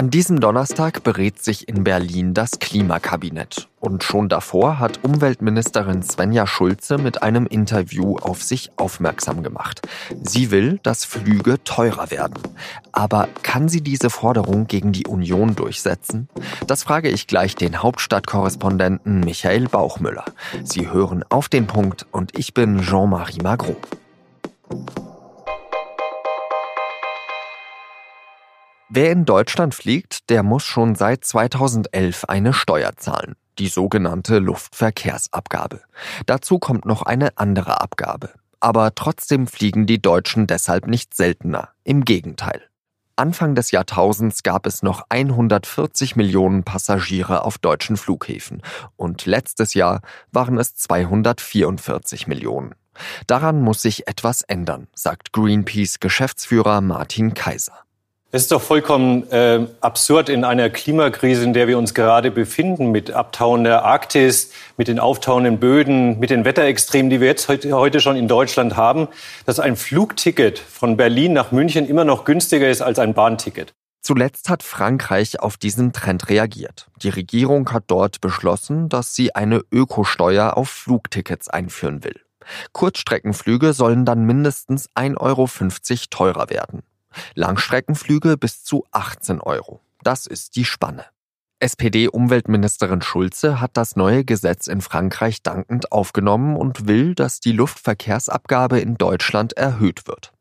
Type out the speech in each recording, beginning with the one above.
An diesem Donnerstag berät sich in Berlin das Klimakabinett. Und schon davor hat Umweltministerin Svenja Schulze mit einem Interview auf sich aufmerksam gemacht. Sie will, dass Flüge teurer werden. Aber kann sie diese Forderung gegen die Union durchsetzen? Das frage ich gleich den Hauptstadtkorrespondenten Michael Bauchmüller. Sie hören auf den Punkt und ich bin Jean-Marie Magro. Wer in Deutschland fliegt, der muss schon seit 2011 eine Steuer zahlen, die sogenannte Luftverkehrsabgabe. Dazu kommt noch eine andere Abgabe. Aber trotzdem fliegen die Deutschen deshalb nicht seltener. Im Gegenteil. Anfang des Jahrtausends gab es noch 140 Millionen Passagiere auf deutschen Flughäfen und letztes Jahr waren es 244 Millionen. Daran muss sich etwas ändern, sagt Greenpeace Geschäftsführer Martin Kaiser. Es ist doch vollkommen äh, absurd in einer Klimakrise, in der wir uns gerade befinden, mit abtauender Arktis, mit den auftauenden Böden, mit den Wetterextremen, die wir jetzt heute, heute schon in Deutschland haben, dass ein Flugticket von Berlin nach München immer noch günstiger ist als ein Bahnticket. Zuletzt hat Frankreich auf diesen Trend reagiert. Die Regierung hat dort beschlossen, dass sie eine Ökosteuer auf Flugtickets einführen will. Kurzstreckenflüge sollen dann mindestens 1,50 Euro teurer werden. Langstreckenflüge bis zu 18 Euro. Das ist die Spanne. SPD-Umweltministerin Schulze hat das neue Gesetz in Frankreich dankend aufgenommen und will, dass die Luftverkehrsabgabe in Deutschland erhöht wird.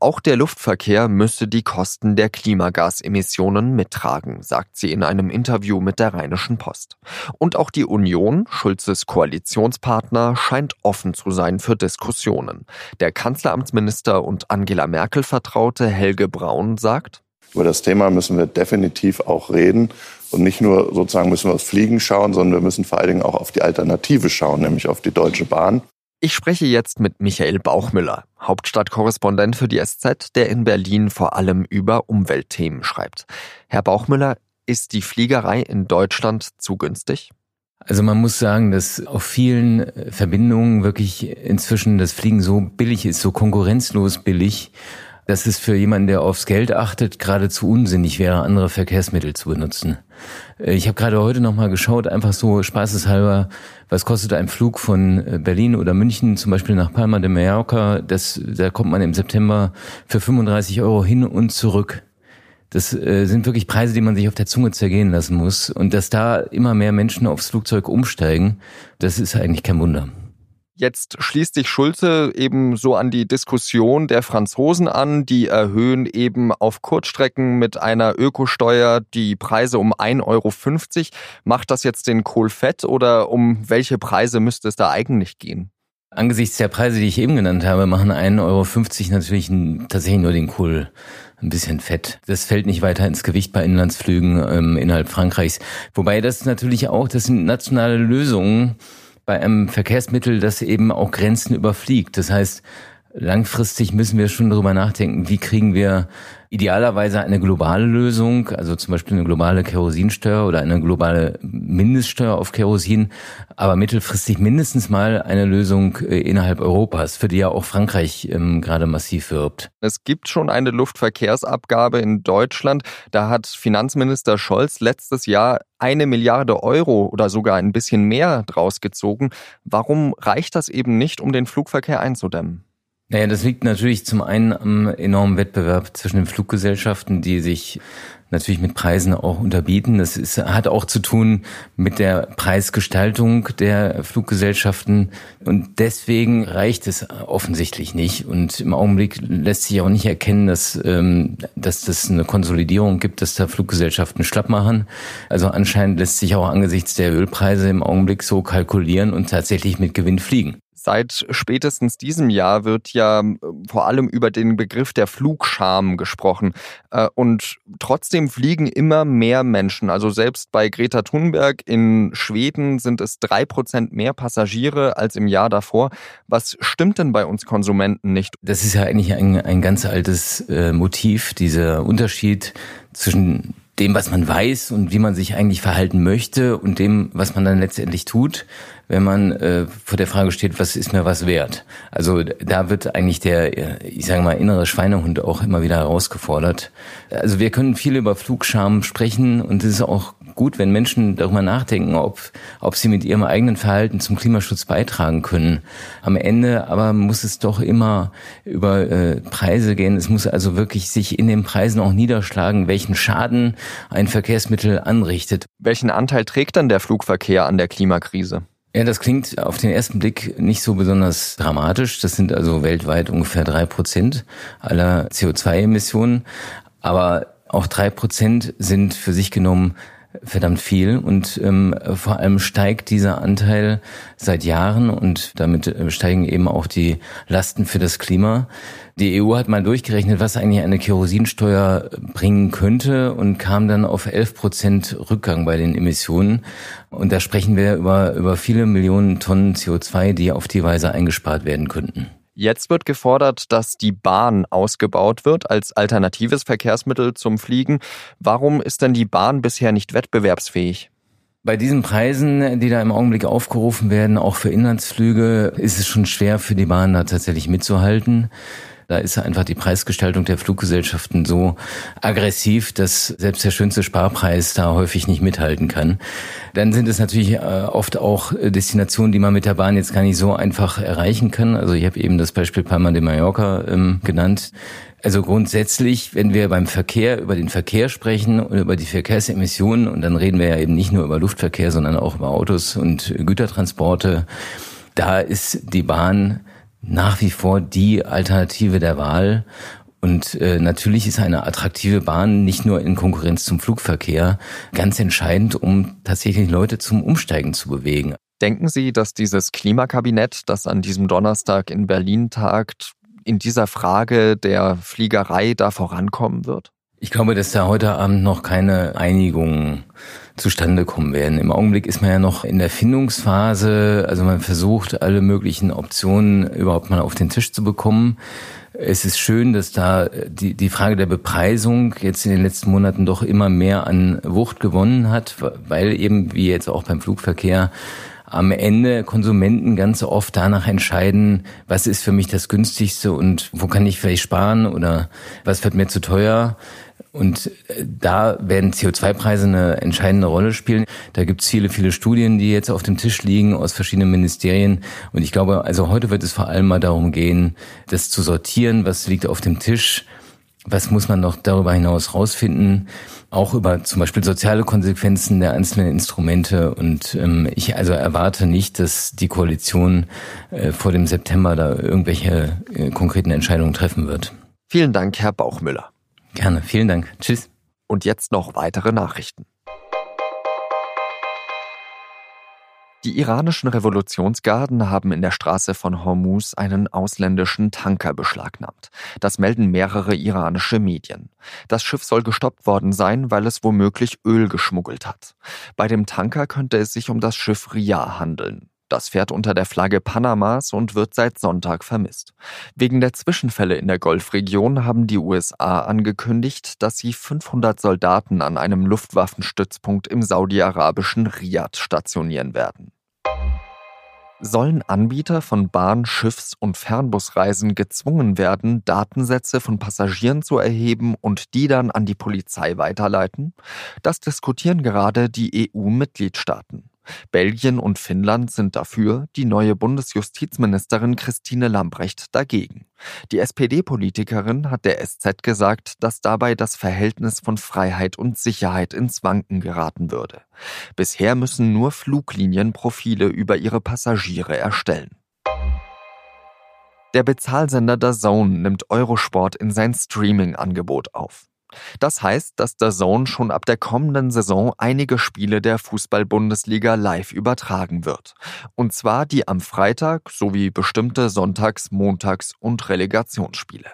Auch der Luftverkehr müsse die Kosten der Klimagasemissionen mittragen, sagt sie in einem Interview mit der Rheinischen Post. Und auch die Union, Schulzes Koalitionspartner, scheint offen zu sein für Diskussionen. Der Kanzleramtsminister und Angela Merkel Vertraute Helge Braun sagt, über das Thema müssen wir definitiv auch reden. Und nicht nur sozusagen müssen wir aufs Fliegen schauen, sondern wir müssen vor allen Dingen auch auf die Alternative schauen, nämlich auf die Deutsche Bahn. Ich spreche jetzt mit Michael Bauchmüller, Hauptstadtkorrespondent für die SZ, der in Berlin vor allem über Umweltthemen schreibt. Herr Bauchmüller, ist die Fliegerei in Deutschland zu günstig? Also man muss sagen, dass auf vielen Verbindungen wirklich inzwischen das Fliegen so billig ist, so konkurrenzlos billig, dass es für jemanden, der aufs Geld achtet, geradezu unsinnig wäre, andere Verkehrsmittel zu benutzen. Äh, ich habe gerade heute noch mal geschaut, einfach so spaßeshalber, was kostet ein Flug von äh, Berlin oder München zum Beispiel nach Palma de Mallorca? Das, da kommt man im September für 35 Euro hin und zurück. Das äh, sind wirklich Preise, die man sich auf der Zunge zergehen lassen muss. Und dass da immer mehr Menschen aufs Flugzeug umsteigen, das ist eigentlich kein Wunder. Jetzt schließt sich Schulze eben so an die Diskussion der Franzosen an. Die erhöhen eben auf Kurzstrecken mit einer Ökosteuer die Preise um 1,50 Euro. Macht das jetzt den Kohl fett oder um welche Preise müsste es da eigentlich gehen? Angesichts der Preise, die ich eben genannt habe, machen 1,50 Euro natürlich tatsächlich nur den Kohl ein bisschen fett. Das fällt nicht weiter ins Gewicht bei Inlandsflügen ähm, innerhalb Frankreichs. Wobei das natürlich auch, das sind nationale Lösungen bei einem Verkehrsmittel, das eben auch Grenzen überfliegt. Das heißt, langfristig müssen wir schon darüber nachdenken, wie kriegen wir idealerweise eine globale Lösung, also zum Beispiel eine globale Kerosinsteuer oder eine globale Mindeststeuer auf Kerosin, aber mittelfristig mindestens mal eine Lösung äh, innerhalb Europas, für die ja auch Frankreich ähm, gerade massiv wirbt. Es gibt schon eine Luftverkehrsabgabe in Deutschland. Da hat Finanzminister Scholz letztes Jahr eine Milliarde Euro oder sogar ein bisschen mehr draus gezogen. Warum reicht das eben nicht, um den Flugverkehr einzudämmen? Naja, das liegt natürlich zum einen am enormen Wettbewerb zwischen den Fluggesellschaften, die sich natürlich mit Preisen auch unterbieten. Das ist, hat auch zu tun mit der Preisgestaltung der Fluggesellschaften. Und deswegen reicht es offensichtlich nicht. Und im Augenblick lässt sich auch nicht erkennen, dass, ähm, dass das eine Konsolidierung gibt, dass da Fluggesellschaften schlapp machen. Also anscheinend lässt sich auch angesichts der Ölpreise im Augenblick so kalkulieren und tatsächlich mit Gewinn fliegen. Seit spätestens diesem Jahr wird ja äh, vor allem über den Begriff der Flugscham gesprochen. Äh, und trotzdem fliegen immer mehr Menschen. Also selbst bei Greta Thunberg in Schweden sind es drei Prozent mehr Passagiere als im Jahr davor. Was stimmt denn bei uns Konsumenten nicht? Das ist ja eigentlich ein, ein ganz altes äh, Motiv, dieser Unterschied zwischen dem, was man weiß und wie man sich eigentlich verhalten möchte und dem, was man dann letztendlich tut, wenn man äh, vor der Frage steht, was ist mir was wert? Also da wird eigentlich der, ich sage mal, innere Schweinehund auch immer wieder herausgefordert. Also wir können viel über Flugscham sprechen und es ist auch gut, wenn Menschen darüber nachdenken, ob, ob sie mit ihrem eigenen Verhalten zum Klimaschutz beitragen können. Am Ende aber muss es doch immer über äh, Preise gehen. Es muss also wirklich sich in den Preisen auch niederschlagen, welchen Schaden ein Verkehrsmittel anrichtet. Welchen Anteil trägt dann der Flugverkehr an der Klimakrise? Ja, das klingt auf den ersten Blick nicht so besonders dramatisch. Das sind also weltweit ungefähr drei Prozent aller CO2-Emissionen. Aber auch drei Prozent sind für sich genommen verdammt viel und ähm, vor allem steigt dieser Anteil seit Jahren und damit äh, steigen eben auch die Lasten für das Klima. Die EU hat mal durchgerechnet, was eigentlich eine Kerosinsteuer bringen könnte und kam dann auf 11 Prozent Rückgang bei den Emissionen. Und da sprechen wir über, über viele Millionen Tonnen CO2, die auf die Weise eingespart werden könnten. Jetzt wird gefordert, dass die Bahn ausgebaut wird als alternatives Verkehrsmittel zum Fliegen. Warum ist denn die Bahn bisher nicht wettbewerbsfähig? Bei diesen Preisen, die da im Augenblick aufgerufen werden, auch für Inlandsflüge, ist es schon schwer für die Bahn da tatsächlich mitzuhalten. Da ist einfach die Preisgestaltung der Fluggesellschaften so aggressiv, dass selbst der schönste Sparpreis da häufig nicht mithalten kann. Dann sind es natürlich äh, oft auch Destinationen, die man mit der Bahn jetzt gar nicht so einfach erreichen kann. Also ich habe eben das Beispiel Palma de Mallorca ähm, genannt. Also grundsätzlich, wenn wir beim Verkehr über den Verkehr sprechen und über die Verkehrsemissionen, und dann reden wir ja eben nicht nur über Luftverkehr, sondern auch über Autos und Gütertransporte, da ist die Bahn nach wie vor die Alternative der Wahl. Und äh, natürlich ist eine attraktive Bahn nicht nur in Konkurrenz zum Flugverkehr ganz entscheidend, um tatsächlich Leute zum Umsteigen zu bewegen. Denken Sie, dass dieses Klimakabinett, das an diesem Donnerstag in Berlin tagt, in dieser Frage der Fliegerei da vorankommen wird? Ich glaube, dass da heute Abend noch keine Einigung zustande kommen werden. Im Augenblick ist man ja noch in der Findungsphase, also man versucht alle möglichen Optionen überhaupt mal auf den Tisch zu bekommen. Es ist schön, dass da die, die Frage der Bepreisung jetzt in den letzten Monaten doch immer mehr an Wucht gewonnen hat, weil eben, wie jetzt auch beim Flugverkehr, am Ende Konsumenten ganz oft danach entscheiden, was ist für mich das günstigste und wo kann ich vielleicht sparen oder was wird mir zu teuer. Und äh, da werden CO2-Preise eine entscheidende Rolle spielen. Da gibt es viele, viele Studien, die jetzt auf dem Tisch liegen aus verschiedenen Ministerien. Und ich glaube, also heute wird es vor allem mal darum gehen, das zu sortieren, was liegt auf dem Tisch, was muss man noch darüber hinaus rausfinden, auch über zum Beispiel soziale Konsequenzen der einzelnen Instrumente. Und ähm, ich also erwarte nicht, dass die Koalition äh, vor dem September da irgendwelche äh, konkreten Entscheidungen treffen wird. Vielen Dank, Herr Bauchmüller. Gerne, vielen Dank. Tschüss. Und jetzt noch weitere Nachrichten. Die iranischen Revolutionsgarden haben in der Straße von Hormuz einen ausländischen Tanker beschlagnahmt. Das melden mehrere iranische Medien. Das Schiff soll gestoppt worden sein, weil es womöglich Öl geschmuggelt hat. Bei dem Tanker könnte es sich um das Schiff Riyah handeln. Das fährt unter der Flagge Panamas und wird seit Sonntag vermisst. Wegen der Zwischenfälle in der Golfregion haben die USA angekündigt, dass sie 500 Soldaten an einem Luftwaffenstützpunkt im saudi-arabischen Riyadh stationieren werden. Sollen Anbieter von Bahn-, Schiffs- und Fernbusreisen gezwungen werden, Datensätze von Passagieren zu erheben und die dann an die Polizei weiterleiten? Das diskutieren gerade die EU-Mitgliedstaaten. Belgien und Finnland sind dafür, die neue Bundesjustizministerin Christine Lambrecht dagegen. Die SPD-Politikerin hat der SZ gesagt, dass dabei das Verhältnis von Freiheit und Sicherheit ins Wanken geraten würde. Bisher müssen nur Fluglinien Profile über ihre Passagiere erstellen. Der Bezahlsender DAZN nimmt Eurosport in sein Streaming-Angebot auf. Das heißt, dass der Zone schon ab der kommenden Saison einige Spiele der Fußball-Bundesliga live übertragen wird. Und zwar die am Freitag sowie bestimmte Sonntags-, Montags- und Relegationsspiele.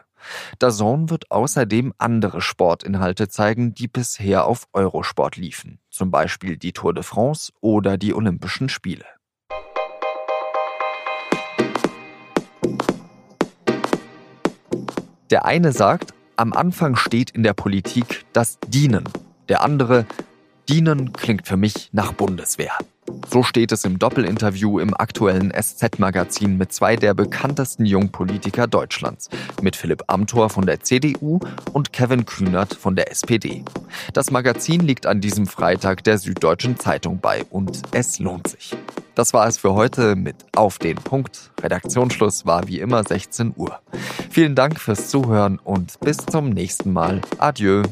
Der Zone wird außerdem andere Sportinhalte zeigen, die bisher auf Eurosport liefen, zum Beispiel die Tour de France oder die Olympischen Spiele. Der eine sagt, am Anfang steht in der Politik das Dienen. Der andere, dienen klingt für mich nach Bundeswehr. So steht es im Doppelinterview im aktuellen SZ-Magazin mit zwei der bekanntesten Jungpolitiker Deutschlands, mit Philipp Amthor von der CDU und Kevin Kühnert von der SPD. Das Magazin liegt an diesem Freitag der Süddeutschen Zeitung bei und es lohnt sich. Das war es für heute mit Auf den Punkt. Redaktionsschluss war wie immer 16 Uhr. Vielen Dank fürs Zuhören und bis zum nächsten Mal. Adieu.